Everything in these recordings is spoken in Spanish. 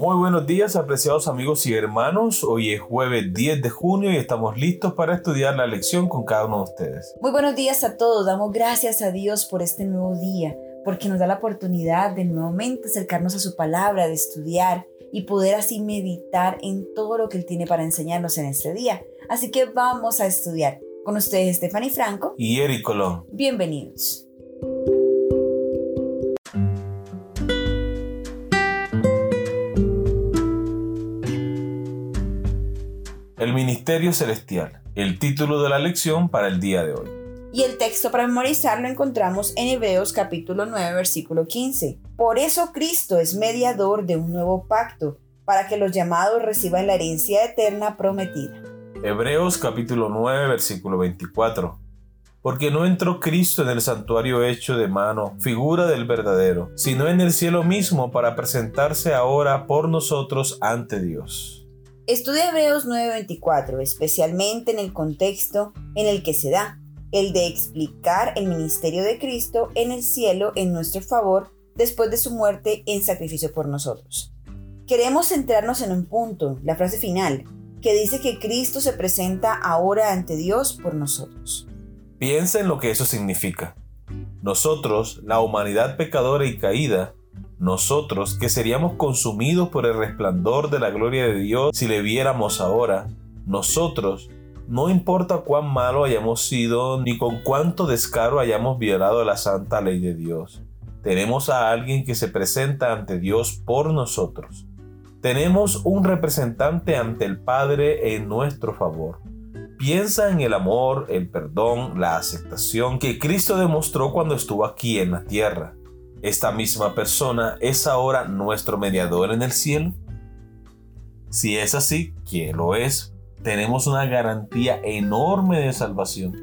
Muy buenos días, apreciados amigos y hermanos. Hoy es jueves 10 de junio y estamos listos para estudiar la lección con cada uno de ustedes. Muy buenos días a todos. Damos gracias a Dios por este nuevo día, porque nos da la oportunidad de nuevamente acercarnos a su palabra, de estudiar y poder así meditar en todo lo que Él tiene para enseñarnos en este día. Así que vamos a estudiar. Con ustedes, Stephanie Franco y Eric Colón. Bienvenidos. El Ministerio Celestial, el título de la lección para el día de hoy. Y el texto para memorizar lo encontramos en Hebreos capítulo 9 versículo 15. Por eso Cristo es mediador de un nuevo pacto, para que los llamados reciban la herencia eterna prometida. Hebreos capítulo 9 versículo 24. Porque no entró Cristo en el santuario hecho de mano, figura del verdadero, sino en el cielo mismo para presentarse ahora por nosotros ante Dios. Estudia Hebreos 9:24, especialmente en el contexto en el que se da, el de explicar el ministerio de Cristo en el cielo en nuestro favor después de su muerte en sacrificio por nosotros. Queremos centrarnos en un punto, la frase final, que dice que Cristo se presenta ahora ante Dios por nosotros. Piensa en lo que eso significa. Nosotros, la humanidad pecadora y caída, nosotros que seríamos consumidos por el resplandor de la gloria de Dios si le viéramos ahora, nosotros, no importa cuán malo hayamos sido ni con cuánto descaro hayamos violado la santa ley de Dios, tenemos a alguien que se presenta ante Dios por nosotros. Tenemos un representante ante el Padre en nuestro favor. Piensa en el amor, el perdón, la aceptación que Cristo demostró cuando estuvo aquí en la tierra. ¿Esta misma persona es ahora nuestro mediador en el cielo? Si es así, que lo es, tenemos una garantía enorme de salvación.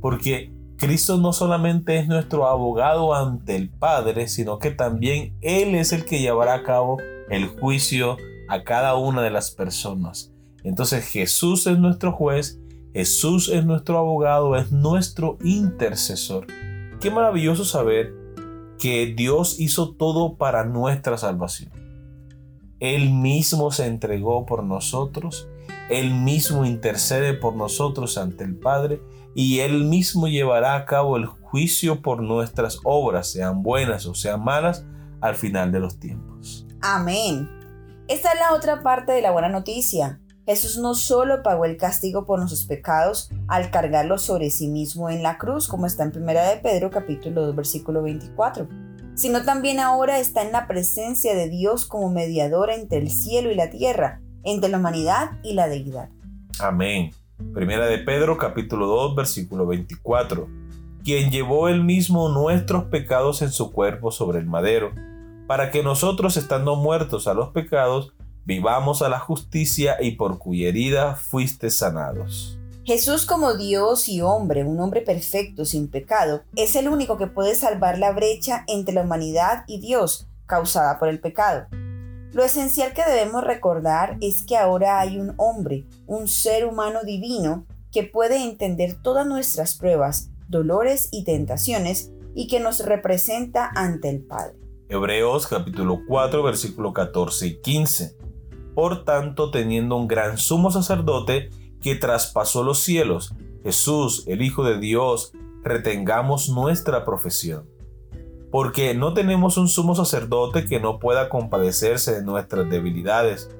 Porque Cristo no solamente es nuestro abogado ante el Padre, sino que también Él es el que llevará a cabo el juicio a cada una de las personas. Entonces Jesús es nuestro juez, Jesús es nuestro abogado, es nuestro intercesor. Qué maravilloso saber Dios hizo todo para nuestra salvación. Él mismo se entregó por nosotros, Él mismo intercede por nosotros ante el Padre y Él mismo llevará a cabo el juicio por nuestras obras, sean buenas o sean malas, al final de los tiempos. Amén. Esta es la otra parte de la buena noticia. Jesús no solo pagó el castigo por nuestros pecados al cargarlos sobre sí mismo en la cruz, como está en 1 de Pedro capítulo 2 versículo 24, sino también ahora está en la presencia de Dios como mediador entre el cielo y la tierra, entre la humanidad y la deidad. Amén. Primera de Pedro capítulo 2 versículo 24, quien llevó él mismo nuestros pecados en su cuerpo sobre el madero, para que nosotros estando muertos a los pecados, vivamos a la justicia y por cuya herida fuiste sanados. Jesús como Dios y hombre, un hombre perfecto, sin pecado, es el único que puede salvar la brecha entre la humanidad y Dios causada por el pecado. Lo esencial que debemos recordar es que ahora hay un hombre, un ser humano divino, que puede entender todas nuestras pruebas, dolores y tentaciones y que nos representa ante el Padre. Hebreos capítulo 4 versículo 14 y 15. Por tanto, teniendo un gran sumo sacerdote que traspasó los cielos, Jesús, el Hijo de Dios, retengamos nuestra profesión. Porque no tenemos un sumo sacerdote que no pueda compadecerse de nuestras debilidades,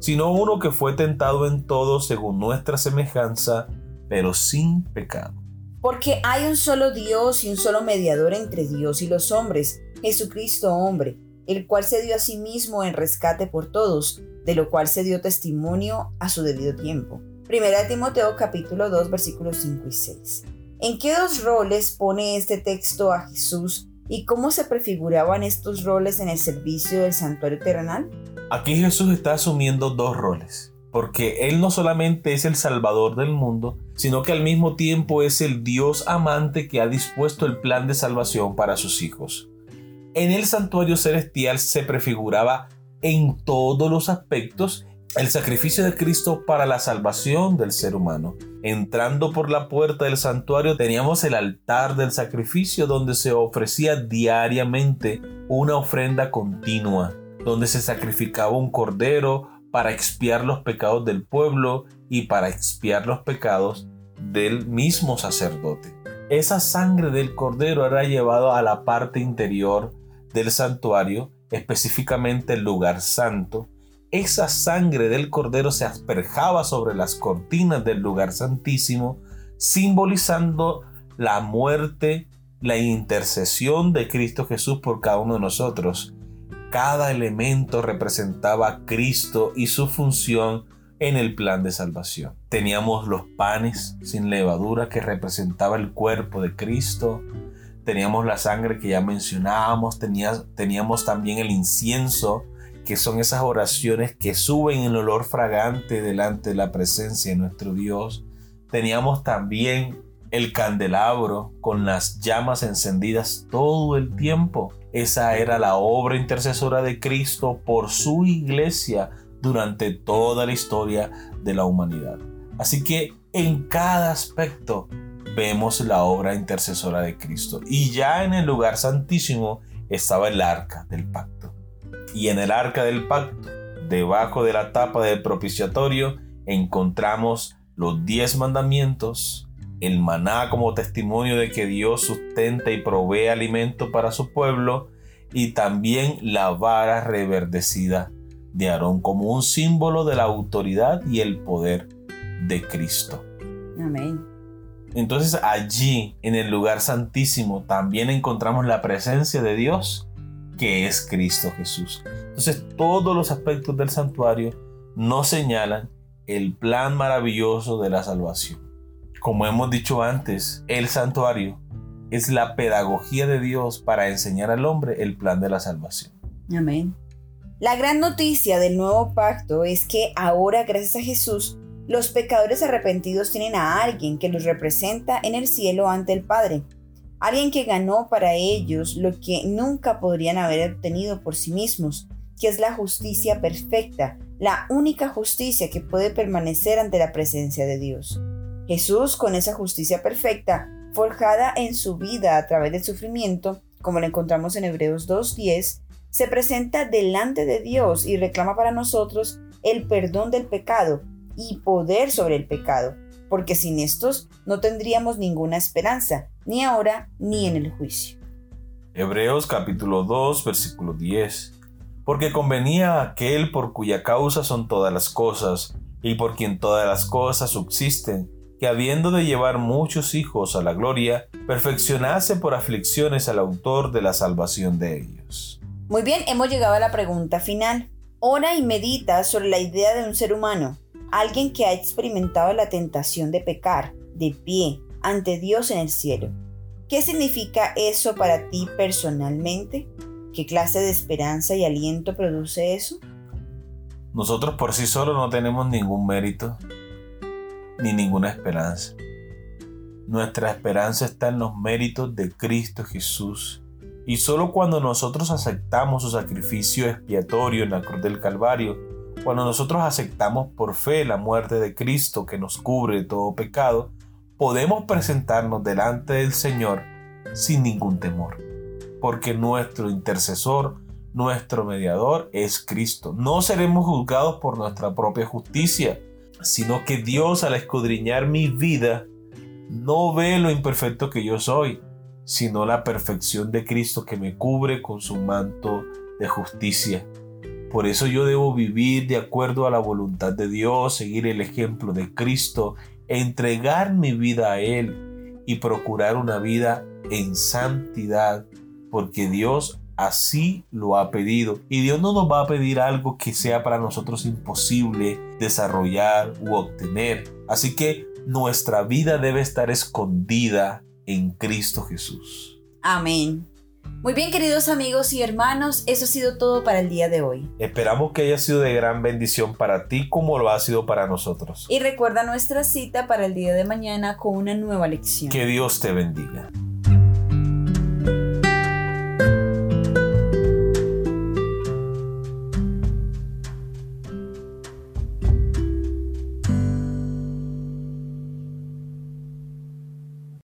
sino uno que fue tentado en todo según nuestra semejanza, pero sin pecado. Porque hay un solo Dios y un solo mediador entre Dios y los hombres, Jesucristo hombre, el cual se dio a sí mismo en rescate por todos de lo cual se dio testimonio a su debido tiempo. Primera Timoteo capítulo 2 versículos 5 y 6. ¿En qué dos roles pone este texto a Jesús y cómo se prefiguraban estos roles en el servicio del santuario terrenal? Aquí Jesús está asumiendo dos roles, porque Él no solamente es el Salvador del mundo, sino que al mismo tiempo es el Dios amante que ha dispuesto el plan de salvación para sus hijos. En el santuario celestial se prefiguraba en todos los aspectos el sacrificio de Cristo para la salvación del ser humano. Entrando por la puerta del santuario teníamos el altar del sacrificio donde se ofrecía diariamente una ofrenda continua. donde se sacrificaba un cordero para expiar los pecados del pueblo y para expiar los pecados del mismo sacerdote. Esa sangre del cordero era llevada a la parte interior del santuario, específicamente el lugar santo. Esa sangre del cordero se asperjaba sobre las cortinas del lugar santísimo, simbolizando la muerte, la intercesión de Cristo Jesús por cada uno de nosotros. Cada elemento representaba a Cristo y su función en el plan de salvación. Teníamos los panes sin levadura que representaba el cuerpo de Cristo. Teníamos la sangre que ya mencionábamos. teníamos también el incienso, que son esas oraciones que suben el olor fragante delante de la presencia de nuestro Dios. Teníamos también el candelabro con las llamas encendidas todo el tiempo. Esa era la obra intercesora de Cristo por su iglesia durante toda la historia de la humanidad. Así que en cada aspecto vemos la obra intercesora de Cristo. Y ya en el lugar santísimo estaba el arca del pacto. Y en el arca del pacto, debajo de la tapa del propiciatorio, encontramos los diez mandamientos, el maná como testimonio de que Dios sustenta y provee alimento para su pueblo y también la vara reverdecida de Aarón como un símbolo de la autoridad y el poder de Cristo. Amén. Entonces allí, en el lugar santísimo, también encontramos la presencia de Dios, que es Cristo Jesús. Entonces todos los aspectos del santuario nos señalan el plan maravilloso de la salvación. Como hemos dicho antes, el santuario es la pedagogía de Dios para enseñar al hombre el plan de la salvación. Amén. La gran noticia del nuevo pacto es que ahora, gracias a Jesús, los pecadores arrepentidos tienen a alguien que los representa en el cielo ante el Padre. Alguien que ganó para ellos lo que nunca podrían haber obtenido por sí mismos, que es la justicia perfecta, la única justicia que puede permanecer ante la presencia de Dios. Jesús, con esa justicia perfecta, forjada en su vida a través del sufrimiento, como lo encontramos en Hebreos 2.10, se presenta delante de Dios y reclama para nosotros el perdón del pecado y poder sobre el pecado, porque sin estos no tendríamos ninguna esperanza, ni ahora ni en el juicio. Hebreos capítulo 2, versículo 10. Porque convenía a aquel por cuya causa son todas las cosas, y por quien todas las cosas subsisten, que habiendo de llevar muchos hijos a la gloria, perfeccionase por aflicciones al autor de la salvación de ellos. Muy bien, hemos llegado a la pregunta final. Ora y medita sobre la idea de un ser humano, alguien que ha experimentado la tentación de pecar, de pie, ante Dios en el cielo. ¿Qué significa eso para ti personalmente? ¿Qué clase de esperanza y aliento produce eso? Nosotros por sí solos no tenemos ningún mérito, ni ninguna esperanza. Nuestra esperanza está en los méritos de Cristo Jesús. Y solo cuando nosotros aceptamos su sacrificio expiatorio en la cruz del Calvario, cuando nosotros aceptamos por fe la muerte de Cristo que nos cubre todo pecado, podemos presentarnos delante del Señor sin ningún temor. Porque nuestro intercesor, nuestro mediador es Cristo. No seremos juzgados por nuestra propia justicia, sino que Dios al escudriñar mi vida no ve lo imperfecto que yo soy, sino la perfección de Cristo que me cubre con su manto de justicia. Por eso yo debo vivir de acuerdo a la voluntad de Dios, seguir el ejemplo de Cristo, entregar mi vida a Él y procurar una vida en santidad, porque Dios así lo ha pedido. Y Dios no nos va a pedir algo que sea para nosotros imposible desarrollar u obtener. Así que nuestra vida debe estar escondida en Cristo Jesús. Amén. Muy bien queridos amigos y hermanos, eso ha sido todo para el día de hoy. Esperamos que haya sido de gran bendición para ti como lo ha sido para nosotros. Y recuerda nuestra cita para el día de mañana con una nueva lección. Que Dios te bendiga.